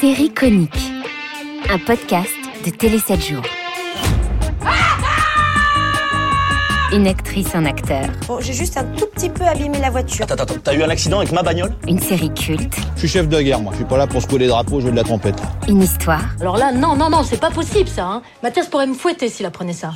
Série conique. Un podcast de Télé 7 jours. Une actrice, un acteur. Bon, j'ai juste un tout petit peu abîmé la voiture. Attends, attends, t'as eu un accident avec ma bagnole? Une série culte. Je suis chef de guerre, moi. Je suis pas là pour secouer les drapeaux, jouer de la trompette. Une histoire. Alors là, non, non, non, c'est pas possible ça. Hein. Mathias pourrait me fouetter s'il apprenait ça.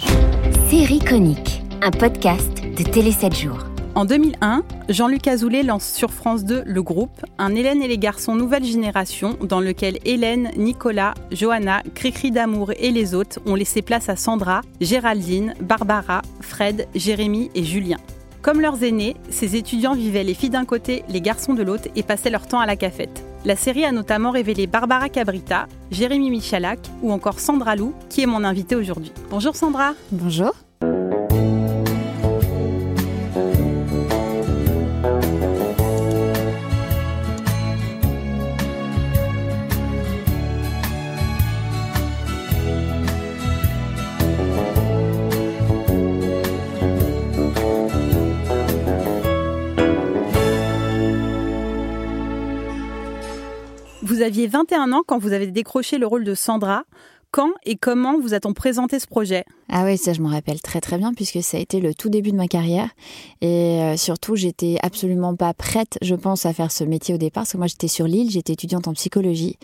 Série conique. Un podcast de Télé 7 jours. En 2001, Jean-Luc Azoulay lance sur France 2 Le Groupe, un Hélène et les garçons nouvelle génération dans lequel Hélène, Nicolas, Johanna, Cricri d'amour et les autres ont laissé place à Sandra, Géraldine, Barbara, Fred, Jérémy et Julien. Comme leurs aînés, ces étudiants vivaient les filles d'un côté, les garçons de l'autre et passaient leur temps à la cafette. La série a notamment révélé Barbara Cabrita, Jérémy Michalak ou encore Sandra Lou, qui est mon invitée aujourd'hui. Bonjour Sandra. Bonjour. Aviez 21 ans quand vous avez décroché le rôle de Sandra. Quand et comment vous a-t-on présenté ce projet? Ah oui, ça je m'en rappelle très très bien puisque ça a été le tout début de ma carrière et euh, surtout j'étais absolument pas prête, je pense, à faire ce métier au départ parce que moi j'étais sur l'île, j'étais étudiante en psychologie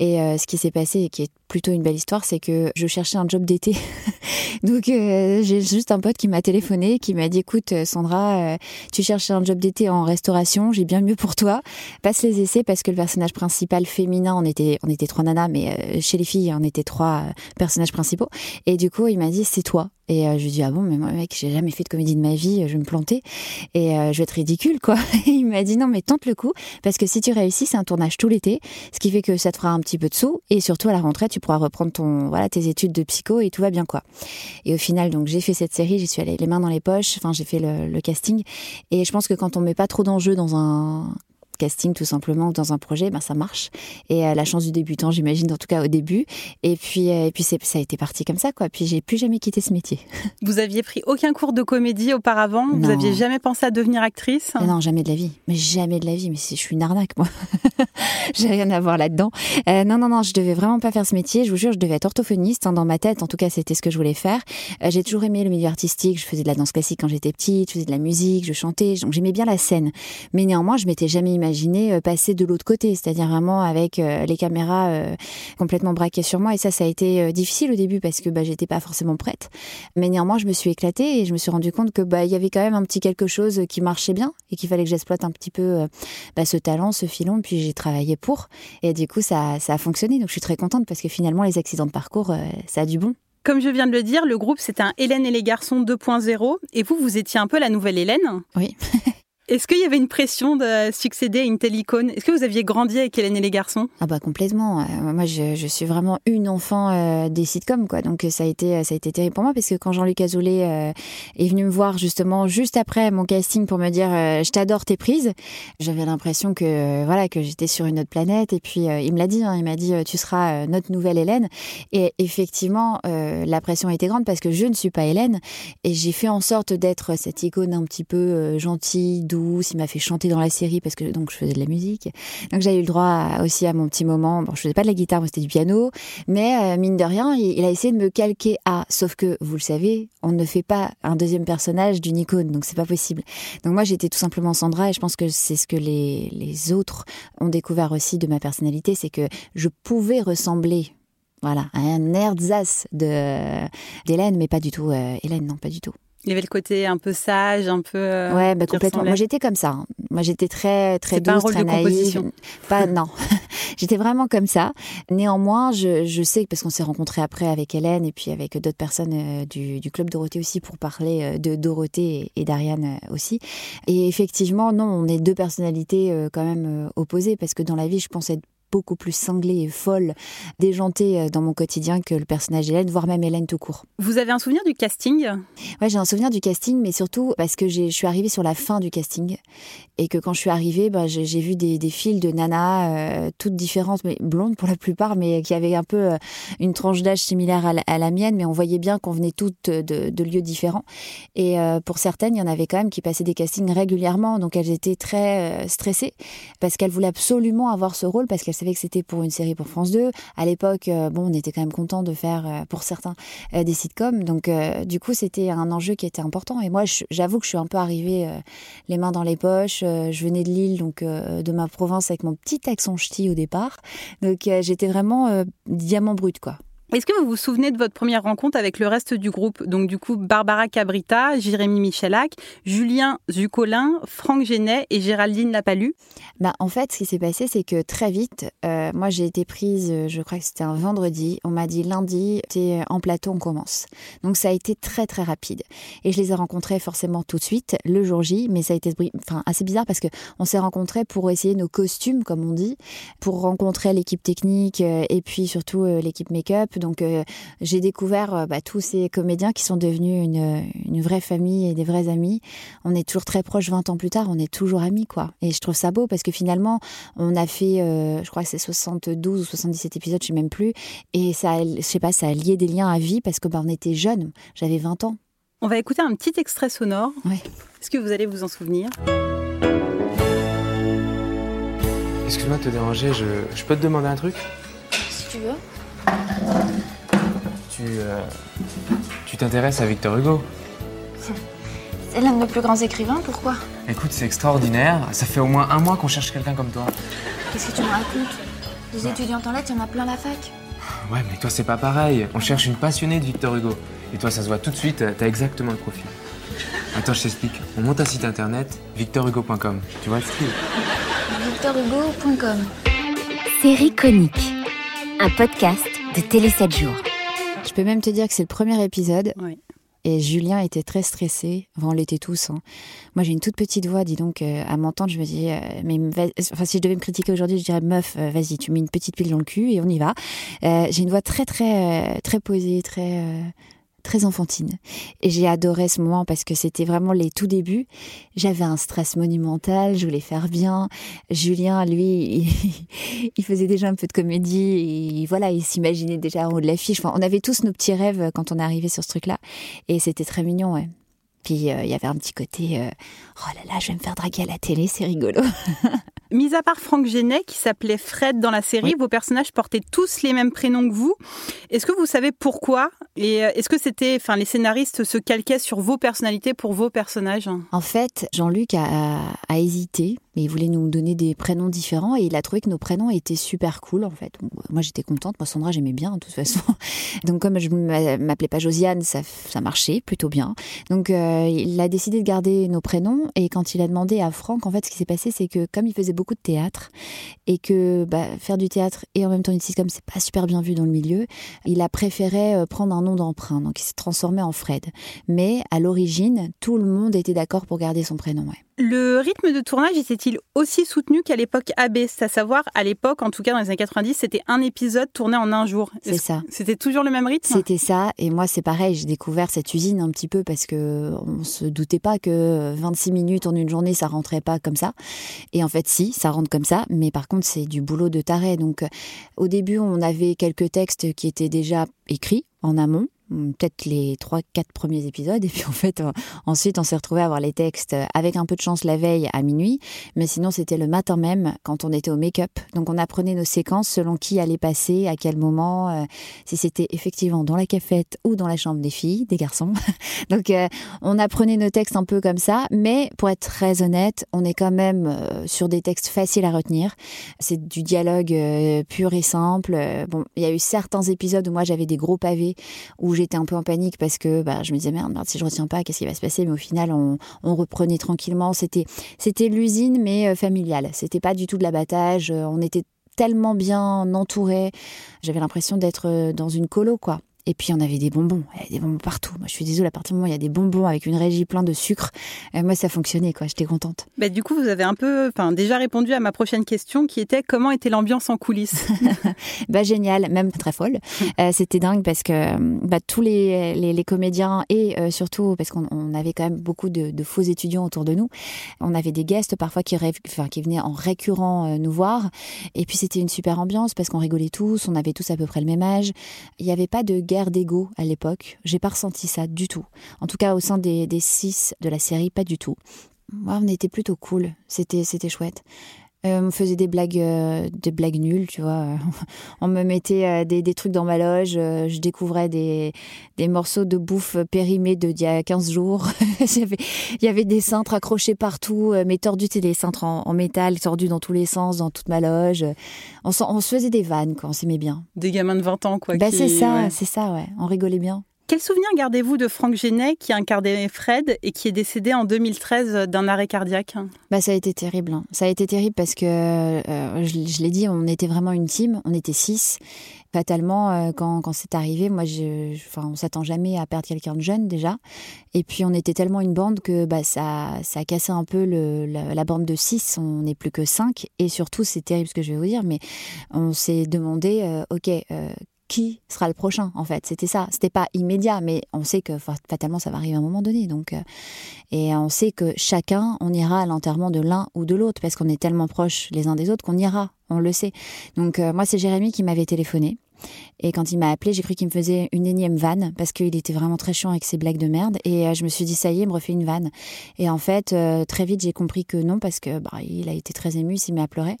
et euh, ce qui s'est passé et qui est plutôt une belle histoire, c'est que je cherchais un job d'été. Donc euh, j'ai juste un pote qui m'a téléphoné, qui m'a dit écoute Sandra, tu cherches un job d'été en restauration, j'ai bien mieux pour toi. Passe les essais parce que le personnage principal féminin, on était on était trois nanas, mais chez les filles on était trois euh, personnages principaux. Et du coup il m'a dit c'est toi. Et euh, je lui dis ah bon mais moi mec j'ai jamais fait de comédie de ma vie, je vais me planter et euh, je vais être ridicule quoi. Et il m'a dit non mais tente le coup parce que si tu réussis c'est un tournage tout l'été, ce qui fait que ça te fera un petit peu de sous et surtout à la rentrée tu pourras reprendre ton voilà tes études de psycho et tout va bien quoi. Et au final donc j'ai fait cette série, j'y suis allée les mains dans les poches, enfin j'ai fait le, le casting et je pense que quand on met pas trop d'enjeux dans un casting tout simplement dans un projet, ben ça marche. Et euh, la chance du débutant, j'imagine, en tout cas au début. Et puis, euh, et puis ça a été parti comme ça, quoi. Puis j'ai plus jamais quitté ce métier. Vous aviez pris aucun cours de comédie auparavant? Vous aviez jamais pensé à devenir actrice? Mais non, jamais de la vie. Mais jamais de la vie. Mais je suis une arnaque, moi. J'ai rien à voir là-dedans. Euh, non, non, non, je devais vraiment pas faire ce métier. Je vous jure, je devais être orthophoniste hein, dans ma tête. En tout cas, c'était ce que je voulais faire. J'ai toujours aimé le milieu artistique. Je faisais de la danse classique quand j'étais petite. Je faisais de la musique, je chantais. Donc j'aimais bien la scène. Mais néanmoins, je m'étais jamais euh, passer de l'autre côté, c'est-à-dire vraiment avec euh, les caméras euh, complètement braquées sur moi. Et ça, ça a été difficile au début parce que bah, j'étais pas forcément prête. Mais néanmoins, je me suis éclatée et je me suis rendu compte que bah il y avait quand même un petit quelque chose qui marchait bien et qu'il fallait que j'exploite un petit peu bah, ce talent, ce filon. Puis j'ai travaillé pour et du coup ça, ça a fonctionné. Donc je suis très contente parce que finalement les accidents de parcours, ça a du bon. Comme je viens de le dire, le groupe c'est un Hélène et les garçons 2.0 et vous, vous étiez un peu la nouvelle Hélène? Oui. Est-ce qu'il y avait une pression de succéder à une telle icône? Est-ce que vous aviez grandi avec Hélène et les garçons? Ah bah complètement. Euh, moi, je, suis vraiment une enfant euh, des sitcoms, quoi. Donc euh, ça a été, ça a été terrible pour moi parce que quand Jean-Luc Azoulay est venu me voir justement juste après mon casting pour me dire je t'adore tes prises, j'avais l'impression que voilà que j'étais sur une autre planète. Et puis il me l'a dit, hein, il m'a dit tu seras notre nouvelle Hélène. Et effectivement, la pression était grande parce que je ne suis pas Hélène et j'ai fait en sorte d'être cette icône un petit peu gentille, douce. Il m'a fait chanter dans la série parce que donc je faisais de la musique. Donc j'ai eu le droit aussi à mon petit moment. Bon, je faisais pas de la guitare, moi c'était du piano, mais euh, mine de rien, il, a essayé de me calquer à. Sauf que vous le savez, on ne fait pas un deuxième personnage d'une icône, donc c'est pas possible. Donc moi j'étais tout simplement Sandra et je pense que c'est ce que les les autres ont découvert aussi de ma personnalité, c'est que je pouvais ressembler. Voilà, à un ersatz de d'Hélène, mais pas du tout euh, Hélène, non, pas du tout. Il y avait le côté un peu sage, un peu. euh, Ouais, bah complètement. ressemblait. Moi, j'étais comme ça. hein. Moi, j'étais très, très C'est pas un douce, rôle très de naïve. composition. Pas, non. J'étais vraiment comme ça. Néanmoins, je, je sais, parce qu'on s'est rencontrés après avec Hélène et puis avec d'autres personnes euh, du, du, Club Dorothée aussi pour parler euh, de Dorothée et, d'Ariane euh, aussi. Et effectivement, non, on est deux personnalités quand même opposées parce que dans la vie, je pense être beaucoup plus cinglée et folle, déjantée euh, dans mon quotidien que le personnage d'Hélène, voire même Hélène tout court. Vous avez un souvenir du casting? Ouais, j'ai un souvenir du casting, mais surtout parce que je suis arrivée sur la fin du casting et que quand je suis arrivée, bah, j'ai vu des, des files de nanas euh, toutes différentes, mais blondes pour la plupart, mais qui avaient un peu euh, une tranche d'âge similaire à la, mienne, mais on voyait bien qu'on venait toutes de, de, lieux différents. Et pour certaines, il y en avait quand même qui passaient des castings régulièrement, donc elles étaient très stressées parce qu'elles voulaient absolument avoir ce rôle parce qu'elles que c'était pour une série pour France 2. À l'époque, euh, bon, on était quand même content de faire, euh, pour certains, euh, des sitcoms. Donc, du coup, c'était un enjeu qui était important. Et moi, j'avoue que je suis un peu arrivée les mains dans les poches. je venais de Lille, donc de ma province, avec mon petit accent ch'ti au départ. Donc, j'étais vraiment diamant brut, quoi. Est-ce que vous vous souvenez de votre première rencontre avec le reste du groupe? Donc du coup, Barbara Cabrita, Jérémy Michalak, Julien Zucolin, Franck Genet et Géraldine Lapalu bah, En fait, ce qui s'est passé, c'est que très vite, euh, moi j'ai été prise, euh, je crois que c'était un vendredi, on m'a dit lundi, es en plateau, on commence. Donc ça a été très très rapide. Et je les ai rencontrés forcément tout de suite, le jour J, mais ça a été assez bizarre parce qu'on s'est rencontrés pour essayer nos costumes, comme on dit, pour rencontrer l'équipe technique euh, et puis surtout l'équipe make-up donc euh, j'ai découvert euh, bah, tous ces comédiens qui sont devenus une, vraie famille et des vrais amis. On est toujours très proches 20 ans plus tard, on est toujours amis quoi. Et je trouve ça beau parce que finalement on a fait, euh, je crois que c'est 72 ou 77 épisodes, je sais même plus. Et ça, je sais pas, ça a lié des liens à vie parce que bah, on était jeunes. J'avais 20 ans. On va écouter un petit extrait sonore. Est-ce que vous allez vous en souvenir? Excuse-moi de te déranger, je peux te demander un truc? Si tu veux. Tu. Euh, tu t'intéresses à Victor Hugo C'est l'un de nos plus grands écrivains, pourquoi Écoute, c'est extraordinaire. Ça fait au moins un mois qu'on cherche quelqu'un comme toi. Qu'est-ce que tu me racontes Des étudiantes en lettres, il y en a plein la fac. Ouais, mais toi, c'est pas pareil. On cherche une passionnée de Victor Hugo. Et toi, ça se voit tout de suite, t'as exactement le profil. Attends, je t'explique. On monte un site internet, victorhugo.com. Tu vois le style victorhugo.com. Série conique. Un podcast de Télé 7 jours. Je peux même te dire que c'est le premier épisode. Et Julien était très stressé. Enfin, on l'était tous. Hein. Moi, j'ai une toute petite voix, dis donc, euh, à m'entendre, je me dis, euh, mais enfin, si je devais me critiquer aujourd'hui, je dirais, meuf, euh, vas-y, tu mets une petite pile dans le cul et on y va. j'ai une voix très, très, très posée, très très enfantine. Et j'ai adoré ce moment parce que c'était vraiment les tout débuts. J'avais un stress monumental, je voulais faire bien. Julien, lui, il, faisait déjà un peu de comédie et voilà, il s'imaginait déjà en haut de l'affiche. Enfin, on avait tous nos petits rêves quand on est arrivé sur ce truc-là. Et c'était très mignon, ouais. Puis euh, il y avait un petit côté euh, oh là là, je vais me faire draguer à la télé, c'est rigolo. Mis à part Franck Genet, qui s'appelait Fred dans la série, vos personnages portaient tous les mêmes prénoms que vous. Est-ce que vous savez pourquoi Et euh, est-ce que c'était, enfin, les scénaristes se calquaient sur vos personnalités pour vos personnages? En fait, Jean-Luc a, a, hésité mais il voulait nous donner des prénoms différents et il a trouvé que nos prénoms étaient super cool en fait. moi j'étais contente, moi Sandra j'aimais bien de toute façon. Donc comme je m'appelais pas Josiane, ça, ça marchait plutôt bien. Donc euh, il a décidé de garder nos prénoms et quand il a demandé à Franck, en fait ce qui s'est passé c'est que comme il faisait beaucoup de théâtre et que bah, faire du théâtre et en même temps une sitcom c'est pas super bien vu dans le milieu, il a préféré euh, prendre un nom d'emprunt. Donc il s'est transformé en Fred. Mais à l'origine, tout le monde était d'accord pour garder son prénom. Ouais. Le rythme de tournage était-il aussi soutenu qu'à l'époque AB C'est à savoir, à l'époque, en tout cas dans les années 90, c'était un épisode tourné en un jour. C'est ça. C'était toujours le même rythme? C'était ça. Et moi, c'est pareil, j'ai découvert cette usine un petit peu parce que on se doutait pas que 26 minutes en une journée, ça rentrait pas comme ça. Et en fait, si, ça rentre comme ça. Mais par contre, c'est du boulot de taré. Donc, au début, on avait quelques textes qui étaient déjà écrits en amont peut-être les trois, quatre premiers épisodes. Et puis en fait, euh, ensuite, on s'est retrouvé à voir les textes avec un peu de chance la veille à minuit. Mais sinon, c'était le matin même quand on était au make-up. Donc on apprenait nos séquences selon qui allait passer, à quel moment, euh, si c'était effectivement dans la cafette ou dans la chambre des filles, des garçons. Donc euh, on apprenait nos textes un peu comme ça. Mais pour être très honnête, on est quand même sur des textes faciles à retenir. C'est du dialogue pur et simple. Bon, il y a eu certains épisodes où moi j'avais des gros pavés où j'étais un peu en panique parce que bah, je me disais merde, si je retiens pas, qu'est-ce qui va se passer? Mais au final, on, reprenait tranquillement. C'était c'était l'usine mais euh, familiale. C'était pas du tout de l'abattage. Euh, on était tellement bien entourée. J'avais l'impression d'être dans une colo, quoi. Et puis on avait des bonbons, il y avait des bonbons partout. Moi je suis désolée, à partir du moment où il y a des bonbons avec une régie plein de sucre, euh, moi ça fonctionnait quoi, j'étais contente. Bah, du coup vous avez un peu, enfin déjà répondu à ma prochaine question qui était comment était l'ambiance en coulisses? Bah génial, même très folle. Euh, C'était dingue parce que bah, tous les, les, les, comédiens et euh, surtout parce qu'on avait quand même beaucoup de, de, faux étudiants autour de nous, on avait des guests parfois qui, enfin, qui venaient en récurrent euh, nous voir. Et puis c'était une super ambiance parce qu'on rigolait tous, on avait tous à peu près le même âge. Il n'y avait pas de guerre d'ego à l'époque. J'ai pas ressenti ça du tout. En tout cas, au sein des, des six de la série, pas du tout. Moi, on était plutôt cool. C'était, c'était chouette. Euh, on faisait des blagues, euh, des blagues nulles, tu vois. on me mettait euh, des, des, trucs dans ma loge. Euh, je découvrais des, des morceaux de bouffe périmés d'il y a 15 jours. Il y avait des cintres accrochés partout, mais tordus, c'est des cintres en, en, métal, tordus dans tous les sens, dans toute ma loge. On, on se faisait des vannes, quoi. On s'aimait bien. Des gamins de 20 ans, quoi. Bah, qui... c'est ça, ouais. c'est ça, ouais. On rigolait bien. Quel souvenir gardez-vous de Franck Genet qui incarnait Fred et qui est décédé en 2013 d'un arrêt cardiaque? Bah, Ça a été terrible. Hein. Ça a été terrible parce que, euh, je, l'ai dit, on était vraiment une team, on était six. Fatalement, euh, quand, quand c'est arrivé, moi, je, on s'attend jamais à perdre quelqu'un de jeune déjà. Et puis, on était tellement une bande que bah, ça, ça a cassé un peu la, bande de six. On n'est plus que cinq. Et surtout, c'est terrible ce que je vais vous dire, mais on s'est demandé, euh, OK, qui sera le prochain en fait. C'était ça. C'était pas immédiat mais on sait que fatalement ça va arriver à un moment donné donc euh, et on sait que chacun on ira à l'enterrement de l'un ou de l'autre parce qu'on est tellement proches les uns des autres qu'on ira on le sait. Donc euh, moi c'est Jérémy qui m'avait téléphoné et quand il m'a appelé, j'ai cru qu'il me faisait une énième vanne parce qu'il était vraiment très chiant avec ses blagues de merde. Et euh, je me suis dit, ça y est, il me refait une vanne. Et en fait, euh, très vite, j'ai compris que non parce que bah, il a été très ému, il s'est mis à pleurer.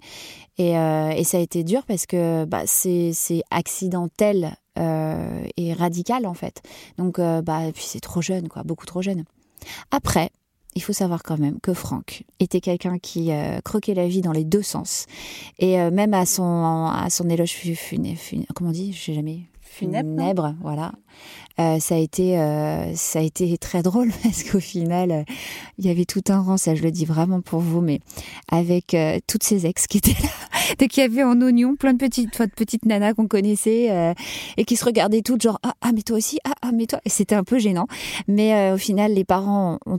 Et, euh, et, ça a été dur parce que bah, c'est accidentel et radical en fait. Donc, bah, puis c'est trop jeune, quoi, beaucoup trop jeune. Après, il faut savoir quand même que Franck était quelqu'un qui euh, croquait la vie dans les deux sens. Et euh, même à son, à son éloge funèbre, comment on dit? Je sais jamais. Funèbre, funèbre voilà. Euh, ça a été ça a été très drôle parce qu'au final il y avait tout un rang ça je le dis vraiment pour vous mais avec toutes ces ex qui étaient là donc il y avait en oignon plein de petites de petites nanas qu'on connaissait et qui se regardaient toutes genre ah, ah mais toi aussi ah, ah mais toi et c'était un peu gênant mais au final les parents ont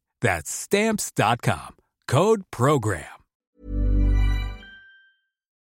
That's stamps.com. Code Program.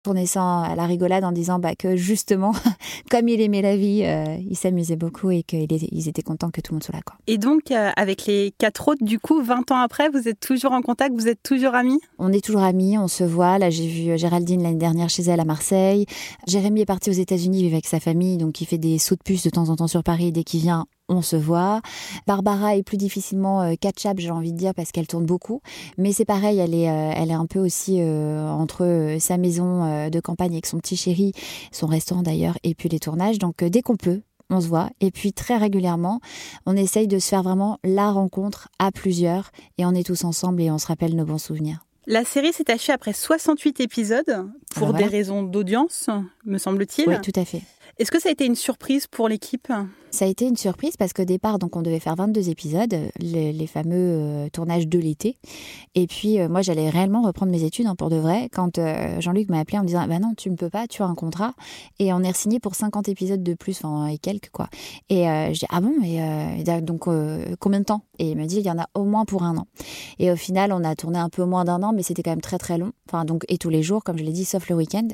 Tourner ça à la rigolade en disant bah, que justement, comme il aimait la vie, euh, il s'amusait beaucoup et qu'ils étaient contents que tout le monde soit là. Quoi. Et donc, euh, avec les quatre autres, du coup, 20 ans après, vous êtes toujours en contact, vous êtes toujours amis? On est toujours amis, on se voit. Là, j'ai vu Géraldine l'année dernière chez elle à Marseille. Jérémy est parti aux États-Unis vivre avec sa famille, donc il fait des sauts de puce de temps en temps sur Paris. Dès qu'il vient, on se voit. Barbara est plus difficilement euh, catch-up, j'ai envie de dire, parce qu'elle tourne beaucoup. Mais c'est pareil, elle est, euh, elle est un peu aussi euh, entre sa maison de campagne avec son petit chéri, son restaurant d'ailleurs, et puis les tournages. Donc dès qu'on peut, on se voit. Et puis très régulièrement, on essaye de se faire vraiment la rencontre à plusieurs. Et on est tous ensemble et on se rappelle nos bons souvenirs. La série s'est achevée après 68 épisodes, pour voilà. des raisons d'audience, me semble-t-il. Oui, tout à fait. Est-ce que ça a été une surprise pour l'équipe? Ça a été une surprise parce qu'au départ, donc on devait faire 22 épisodes, les, les fameux euh, tournages de l'été. Et puis euh, moi, j'allais réellement reprendre mes études hein, pour de vrai. Quand euh, Jean-Luc m'a appelé en me disant "Bah non, tu ne peux pas, tu as un contrat." Et on est signé pour 50 épisodes de plus, enfin et quelques quoi. Et je dis "Ah bon, mais donc combien de temps? Et il me dit "Il y en a au moins pour un an." Et au final, on a tourné un peu moins d'un an, mais c'était quand même très très long. Enfin donc et tous les jours, comme je l'ai dit, sauf le week-end.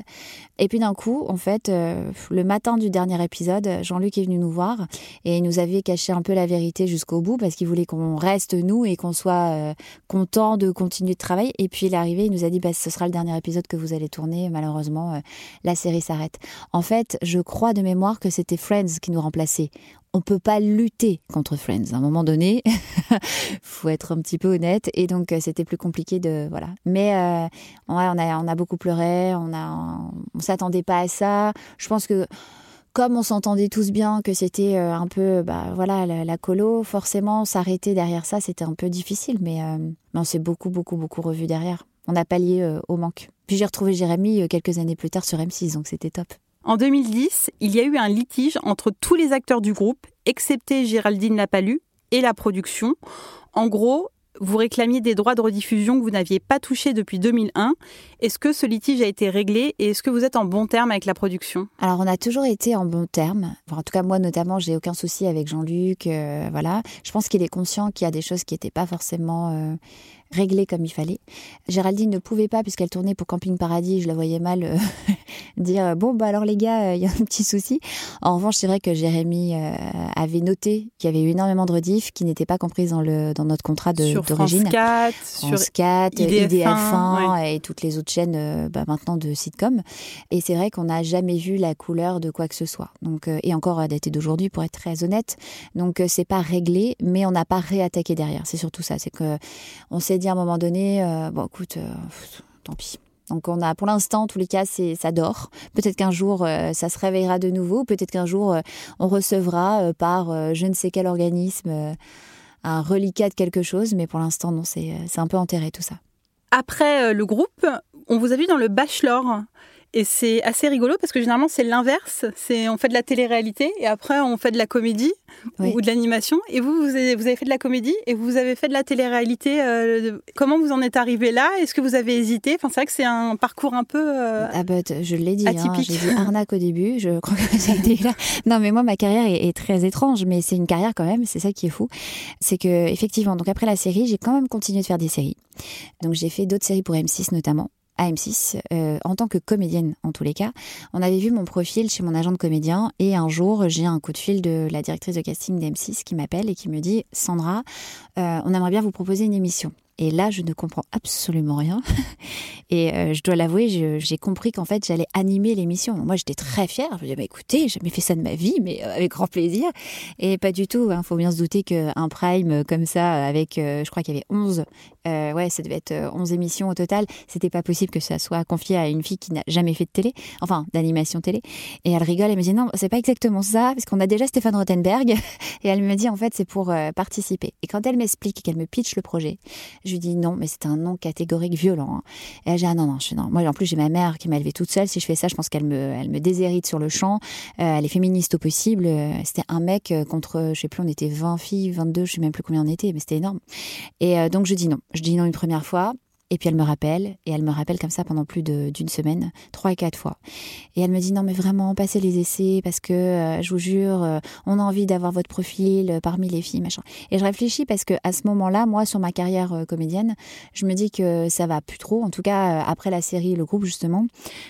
Et puis d'un coup, en fait, le matin du dernier épisode, Jean-Luc est venu nous voir et il nous avait caché un peu la vérité jusqu'au bout parce qu'il voulait qu'on reste nous et qu'on soit euh, content de continuer de travailler. Et puis il est arrivé, il nous a dit bah, ce sera le dernier épisode que vous allez tourner. Malheureusement, euh, la série s'arrête. En fait, je crois de mémoire que c'était Friends qui nous remplaçait on peut pas lutter contre Friends. À un moment donné, faut être un petit peu honnête. Et donc, euh, c'était plus compliqué de voilà. Mais on a on a beaucoup pleuré. On a on s'attendait pas à ça. Je pense que comme on s'entendait tous bien que c'était euh, un peu bah, voilà la, colo, forcément s'arrêter derrière ça, c'était un peu difficile, mais, euh, on s'est beaucoup, beaucoup, beaucoup revu derrière. On a pallié euh, au manque. Puis j'ai retrouvé Jérémy quelques années plus tard sur M6, donc c'était top. En 2010, il y a eu un litige entre tous les acteurs du groupe, excepté Géraldine Lapalu et la production. En gros, vous réclamiez des droits de rediffusion que vous n'aviez pas touchés depuis 2001. Est-ce que ce litige a été réglé et est-ce que vous êtes en bon terme avec la production? Alors, on a toujours été en bon terme. en tout cas, moi, notamment, j'ai aucun souci avec Jean-Luc. Euh, voilà. Je pense qu'il est conscient qu'il y a des choses qui n'étaient pas forcément euh, réglé comme il fallait. Géraldine ne pouvait pas puisqu'elle tournait pour Camping Paradis, je la voyais mal euh, dire euh, bon bah alors les gars, il y a un petit souci. En revanche, c'est vrai que Jérémy euh, avait noté qu'il y avait eu énormément de rediff qui n'étaient pas comprises dans le dans notre contrat d'origine. Sur France 4, France sur 4, IDF1, et toutes les autres chaînes bah, maintenant de sitcom. Et c'est vrai qu'on n'a jamais vu la couleur de quoi que ce soit. Donc et encore à dater d'aujourd'hui pour être très honnête. Donc c'est pas réglé, mais on n'a pas réattaqué derrière. C'est surtout ça, c'est que on s'est dit à un moment donné, euh, bon, écoute, euh, tant pis. Donc on a, pour l'instant, en tous les cas, c'est ça dort. Peut-être qu'un jour, euh, ça se réveillera de nouveau. Peut-être qu'un jour, on recevra par je ne sais quel organisme un reliquat de quelque chose. Mais pour l'instant, non, c'est un peu enterré tout ça. Après le groupe, on vous a vu dans le Bachelor. Et c'est assez rigolo parce que généralement c'est l'inverse. C'est on fait de la télé-réalité et après on fait de la comédie ou de l'animation. Et vous, vous avez, fait de la comédie et vous avez fait de la télé-réalité. Euh, comment vous en êtes arrivé là? Est-ce que vous avez hésité? Enfin, c'est vrai que c'est un parcours un peu euh, ah bah, je l'ai dit. Hein, j'ai dit arnaque au début. Je crois que c'était là. Non, mais moi ma carrière est, est très étrange, mais c'est une carrière quand même. C'est ça qui est fou. C'est que effectivement, donc après la série, j'ai quand même continué de faire des séries. Donc j'ai fait d'autres séries pour M6 notamment à M6 euh, en tant que comédienne en tous les cas. On avait vu mon profil chez mon agent de comédien et un jour j'ai un coup de fil de la directrice de casting d'M6 qui m'appelle et qui me dit Sandra, euh, on aimerait bien vous proposer une émission. Et là, je ne comprends absolument rien. Et euh, je dois l'avouer, j'ai compris qu'en fait, j'allais animer l'émission. Moi, j'étais très fière. Je me disais, bah, écoutez, j'ai jamais fait ça de ma vie, mais euh, avec grand plaisir. Et pas du tout. Il hein. faut bien se douter qu'un prime euh, comme ça, avec, je crois qu'il y avait 11, ouais, ça devait être 11 émissions au total. C'était pas possible que ça soit confié à une fille qui n'a jamais fait de télé, enfin, d'animation télé. Et elle rigole, elle me dit, non, c'est pas exactement ça, parce qu'on a déjà Stéphane Rothenberg. Et elle me dit, en fait, c'est pour participer. Et quand elle m'explique qu'elle me pitch le projet, je lui dis non, mais c'est un non catégorique violent. Hein. Et elle dit ah non, non, je, non. Moi, en plus, j'ai ma mère qui m'a élevée toute seule. Si je fais ça, je pense qu'elle me, elle me déshérite sur le champ. Euh, elle est féministe au possible. Euh, c'était un mec euh, contre, je sais plus, on était 20 filles, 22, je sais même plus combien on était, mais c'était énorme. Et donc, je dis non. Je dis non une première fois. Et puis elle me rappelle, et elle me rappelle comme ça pendant plus d'une semaine, trois et quatre fois. Et elle me dit non mais vraiment, passez les essais parce que euh, je vous jure, euh, on a envie d'avoir votre profil euh, parmi les filles, machin. Et je réfléchis parce que à ce moment-là, moi sur ma carrière comédienne, je me dis que ça va plus trop. En tout cas après la série, le groupe justement,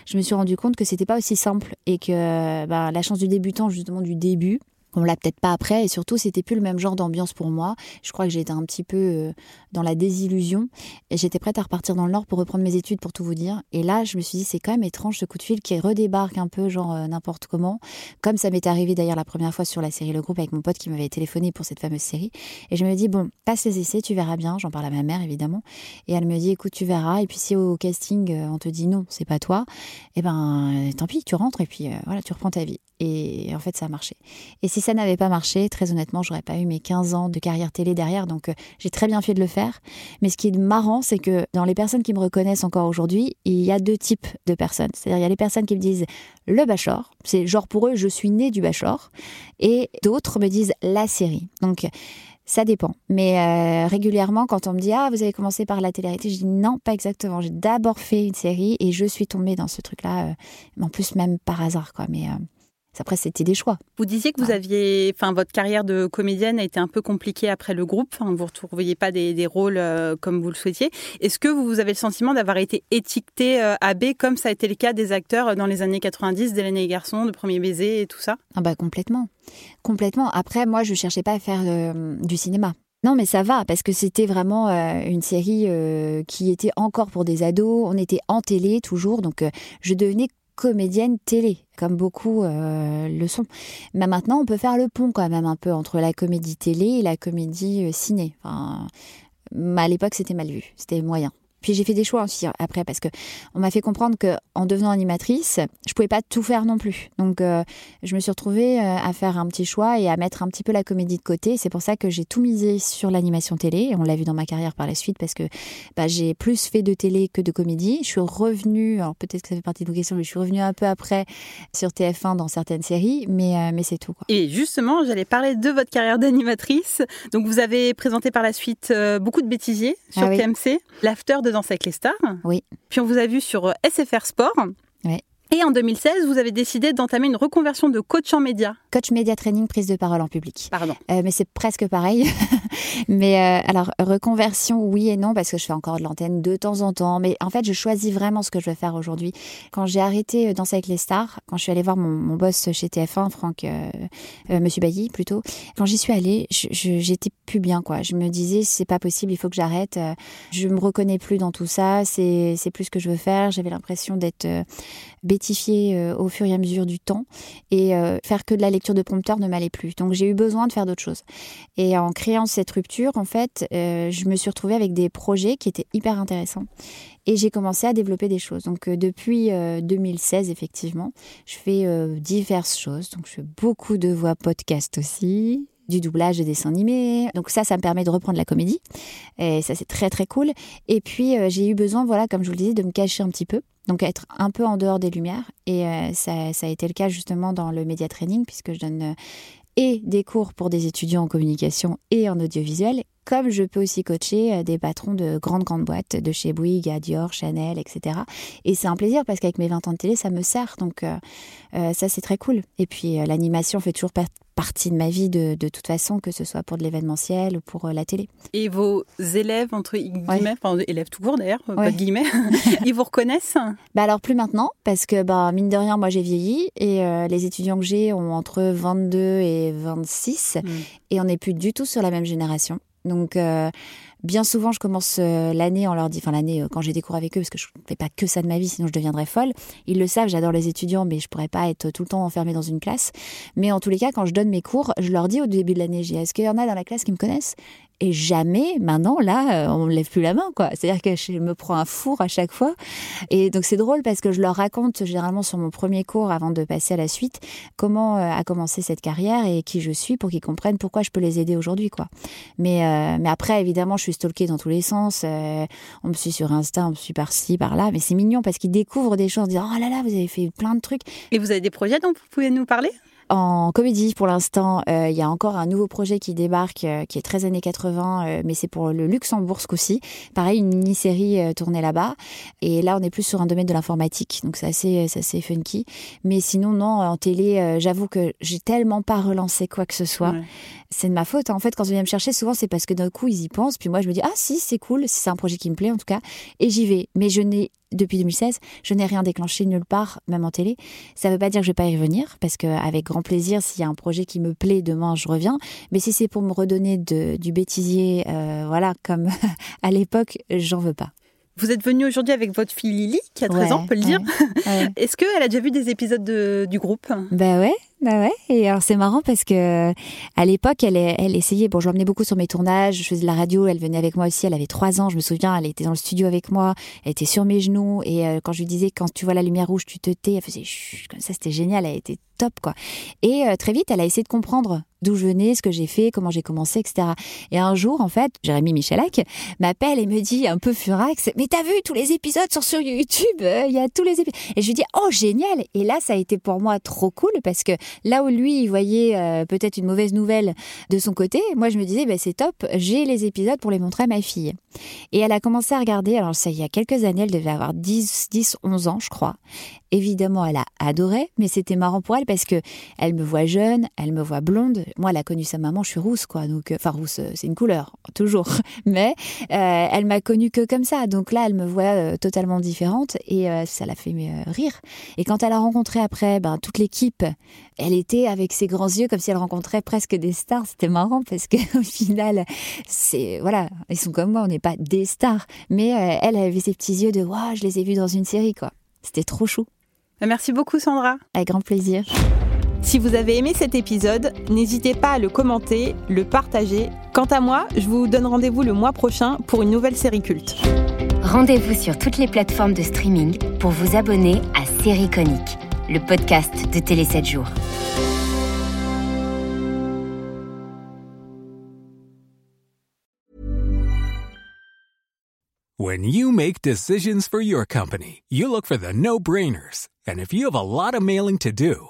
je me suis rendu compte que c'était pas aussi simple et que bah, la chance du débutant justement du début on l'a peut-être pas après et surtout c'était plus le même genre d'ambiance pour moi. Je crois que j'étais un petit peu euh, dans la désillusion et j'étais prête à repartir dans le Nord pour reprendre mes études pour tout vous dire. Et là, je me suis dit c'est quand même étrange ce coup de fil qui redébarque un peu genre euh, n'importe comment, comme ça m'est arrivé d'ailleurs la première fois sur la série Le Groupe avec mon pote qui m'avait téléphoné pour cette fameuse série. Et je me dis bon, passe les essais, tu verras bien. J'en parle à ma mère évidemment et elle me dit écoute tu verras. Et puis si au casting euh, on te dit non c'est pas toi, et eh ben tant pis tu rentres et puis voilà tu reprends ta vie. Et en fait ça a marché. Si ça n'avait pas marché, très honnêtement, j'aurais pas eu mes 15 ans de carrière télé derrière, donc euh, j'ai très bien fait de le faire. Mais ce qui est marrant, c'est que dans les personnes qui me reconnaissent encore aujourd'hui, il y a deux types de personnes. C'est-à-dire, il y a les personnes qui me disent le Bachelor, c'est genre pour eux, je suis née du Bachelor, et d'autres me disent la série. Donc, ça dépend. Mais euh, régulièrement, quand on me dit Ah, vous avez commencé par la télé-réalité, je dis non, pas exactement. J'ai d'abord fait une série et je suis tombée dans ce truc-là, euh, en plus, même par hasard, quoi. Mais. Après, c'était des choix. Vous disiez que vous aviez, enfin, votre carrière de comédienne a été un peu compliquée après le groupe. vous ne retrouviez pas des, rôles comme vous le souhaitiez. Est-ce que vous avez le sentiment d'avoir été étiqueté AB comme ça a été le cas des acteurs dans les années 90, d'Hélène et les garçons, de Premier baiser et tout ça? Ah bah complètement, complètement. Après, moi, je cherchais pas à faire du cinéma. Non, mais ça va, parce que c'était vraiment euh, une série euh, qui était encore pour des ados. On était en télé toujours, donc euh, je devenais comédienne télé, comme beaucoup le sont. Mais maintenant, on peut faire le pont quand même un peu entre la comédie télé et la comédie ciné. Enfin, à l'époque, c'était mal vu, c'était moyen. Puis j'ai fait des choix aussi après parce que on m'a fait comprendre que en devenant animatrice, je pouvais pas tout faire non plus. Donc euh, je me suis retrouvée euh, à faire un petit choix et à mettre un petit peu la comédie de côté. C'est pour ça que j'ai tout misé sur l'animation télé. On l'a vu dans ma carrière par la suite parce que bah, j'ai plus fait de télé que de comédie. Je suis revenue, alors peut-être que ça fait partie de vos questions, mais je suis revenue un peu après sur TF1 dans certaines séries, mais euh, mais c'est tout. Quoi. Et justement, j'allais parler de votre carrière d'animatrice. Donc vous avez présenté par la suite beaucoup de bêtisiers sur ah TMC, l'after de Danse avec les stars. Oui. Puis on vous a vu sur SFR Sport. Et en 2016, vous avez décidé d'entamer une reconversion de coach en médias. Coach média training, prise de parole en public. Pardon. Euh, mais c'est presque pareil. mais euh, alors, reconversion, oui et non, parce que je fais encore de l'antenne de temps en temps. Mais en fait, je choisis vraiment ce que je veux faire aujourd'hui. Quand j'ai arrêté euh, Danser avec les stars, quand je suis allée voir mon, mon boss chez TF1, Franck, Monsieur Bailly plutôt, quand j'y suis allée, j'étais plus bien, quoi. Je me disais, c'est pas possible, il faut que j'arrête. Je me reconnais plus dans tout ça. C'est plus ce que je veux faire. J'avais l'impression d'être euh, au fur et à mesure du temps et euh, faire que de la lecture de prompteur ne m'allait plus. Donc j'ai eu besoin de faire d'autres choses. Et en créant cette rupture, en fait, euh, je me suis retrouvée avec des projets qui étaient hyper intéressants et j'ai commencé à développer des choses. Donc depuis 2016, effectivement, je fais diverses choses. Donc je fais beaucoup de voix podcast aussi, du doublage de dessins animés. Donc ça, ça me permet de reprendre la comédie. Et ça, c'est très très cool. Et puis j'ai eu besoin, voilà, comme je vous le disais, de me cacher un petit peu donc être un peu en dehors des lumières. Et euh, ça, a été le cas justement dans le média training, puisque je donne euh, et des cours pour des étudiants en communication et en audiovisuel, comme je peux aussi coacher euh, des patrons de grandes, grandes boîtes, de chez Bouygues à Dior, Chanel, etc. Et c'est un plaisir parce qu'avec mes 20 ans de télé, ça me sert. Donc ça, c'est très cool. Et puis l'animation fait toujours partie de ma vie de, de, toute façon, que ce soit pour de l'événementiel ou pour euh, la télé. Et vos élèves, entre guillemets, enfin élèves tout court d'ailleurs, pas de guillemets, ils vous reconnaissent? Bah Alors plus maintenant, parce que bah, mine de rien, moi j'ai vieilli et euh, les étudiants que j'ai ont entre 22 et 26 hmm. et on n'est plus du tout sur la même génération. Donc, euh, bien souvent, je commence l'année en leur disant, l'année quand j'ai des cours avec eux, parce que je ne fais pas que ça de ma vie, sinon je deviendrais folle. Ils le savent, j'adore les étudiants, mais je pourrais pas être tout le temps enfermée dans une classe. Mais en tous les cas, quand je donne mes cours, je leur dis au début de l'année, est-ce qu'il y en a dans la classe qui me connaissent? Et jamais, maintenant, là, euh, on ne lève plus la main, quoi. C'est-à-dire que je me prends un four à chaque fois. Et donc, c'est drôle parce que je leur raconte généralement sur mon premier cours, avant de passer à la suite, comment euh, a commencé cette carrière et qui je suis pour qu'ils comprennent pourquoi je peux les aider aujourd'hui, quoi. Mais, euh, mais après, évidemment, je suis stalkée dans tous les sens. on me suit sur Insta, on me suit par-ci, par-là. Mais c'est mignon parce qu'ils découvrent des choses, disent, oh là là, vous avez fait plein de trucs. Et vous avez des projets dont vous pouvez nous parler? En comédie, pour l'instant, euh, il y a encore un nouveau projet qui débarque, euh, qui est très années 80, euh, mais c'est pour le Luxembourg aussi. Pareil, une mini-série tournée là-bas. Et là, on est plus sur un domaine de l'informatique, donc c'est assez, assez funky. Mais sinon, non, en télé, j'avoue que j'ai tellement pas relancé quoi que ce soit. C'est de ma faute. Hein. En fait, quand ils viennent me chercher, souvent, c'est parce que d'un coup, ils y pensent. Puis moi, je me dis, ah si, c'est cool, si c'est un projet qui me plaît, en tout cas. Et j'y vais. Mais je n'ai depuis 2016, je n'ai rien déclenché nulle part, même en télé. Ça ne veut pas dire que je vais pas y revenir, parce qu'avec grand plaisir, s'il y a un projet qui me plaît, demain, je reviens. Mais si c'est pour me redonner du bêtisier, euh, voilà, comme à l'époque, j'en veux pas. Vous êtes venu aujourd'hui avec votre fille Lily, qui a 13 ans, on peut le dire. Est-ce qu'elle a déjà vu des épisodes du groupe? Bah ouais, Bah ouais, et alors c'est marrant parce que à l'époque, elle, elle essayait. Bon, je l'emmenais beaucoup sur mes tournages, je faisais de la radio, elle venait avec moi aussi. Elle avait trois ans, je me souviens, elle était dans le studio avec moi, elle était sur mes genoux et euh, quand je lui disais quand tu vois la lumière rouge, tu te tais, elle faisait chut, comme ça, c'était génial. Elle était top quoi. Et euh, très vite, elle a essayé de comprendre d'où je venais, ce que j'ai fait, comment j'ai commencé, etc. Et un jour, en fait, Jérémy Michalak m'appelle et me dit un peu furax, mais t'as vu tous les épisodes sont sur YouTube, euh, il y a tous les épisodes. Et je lui dis oh génial. Et là, ça a été pour moi trop cool parce que là où lui il voyait euh, peut-être une mauvaise nouvelle de son côté, moi je me disais bah, c'est top, j'ai les épisodes pour les montrer à ma fille. Et elle a commencé à regarder. Alors ça, il y a quelques années, elle devait avoir 10, 10, 11 ans, je crois. Évidemment, elle a adoré, mais c'était marrant pour elle parce que elle me voit jeune, elle me voit blonde. Moi, elle a connu sa maman, je suis rousse, quoi. Donc, euh, enfin, rousse, euh, c'est une couleur, toujours. Mais euh, elle m'a connue que comme ça. Donc là, elle me voit totalement différente et ça l'a fait rire. Et quand elle a rencontré après ben, toute l'équipe, elle était avec ses grands yeux comme si elle rencontrait presque des stars. C'était marrant parce que au final, c'est voilà, ils sont comme moi, on n'est pas des stars, mais elle avait ses petits yeux de waouh, je les ai vus dans une série, quoi. C'était trop chou. Merci beaucoup Sandra. Avec grand plaisir. Si vous avez aimé cet épisode, n'hésitez pas à le commenter, le partager. Quant à moi, je vous donne rendez-vous le mois prochain pour une nouvelle série culte. Rendez-vous sur toutes les plateformes de streaming pour vous abonner à Série Conique, le podcast de Télé 7 jours. When you make decisions for your company, you look for the no-brainers. And if you have a lot of mailing to do,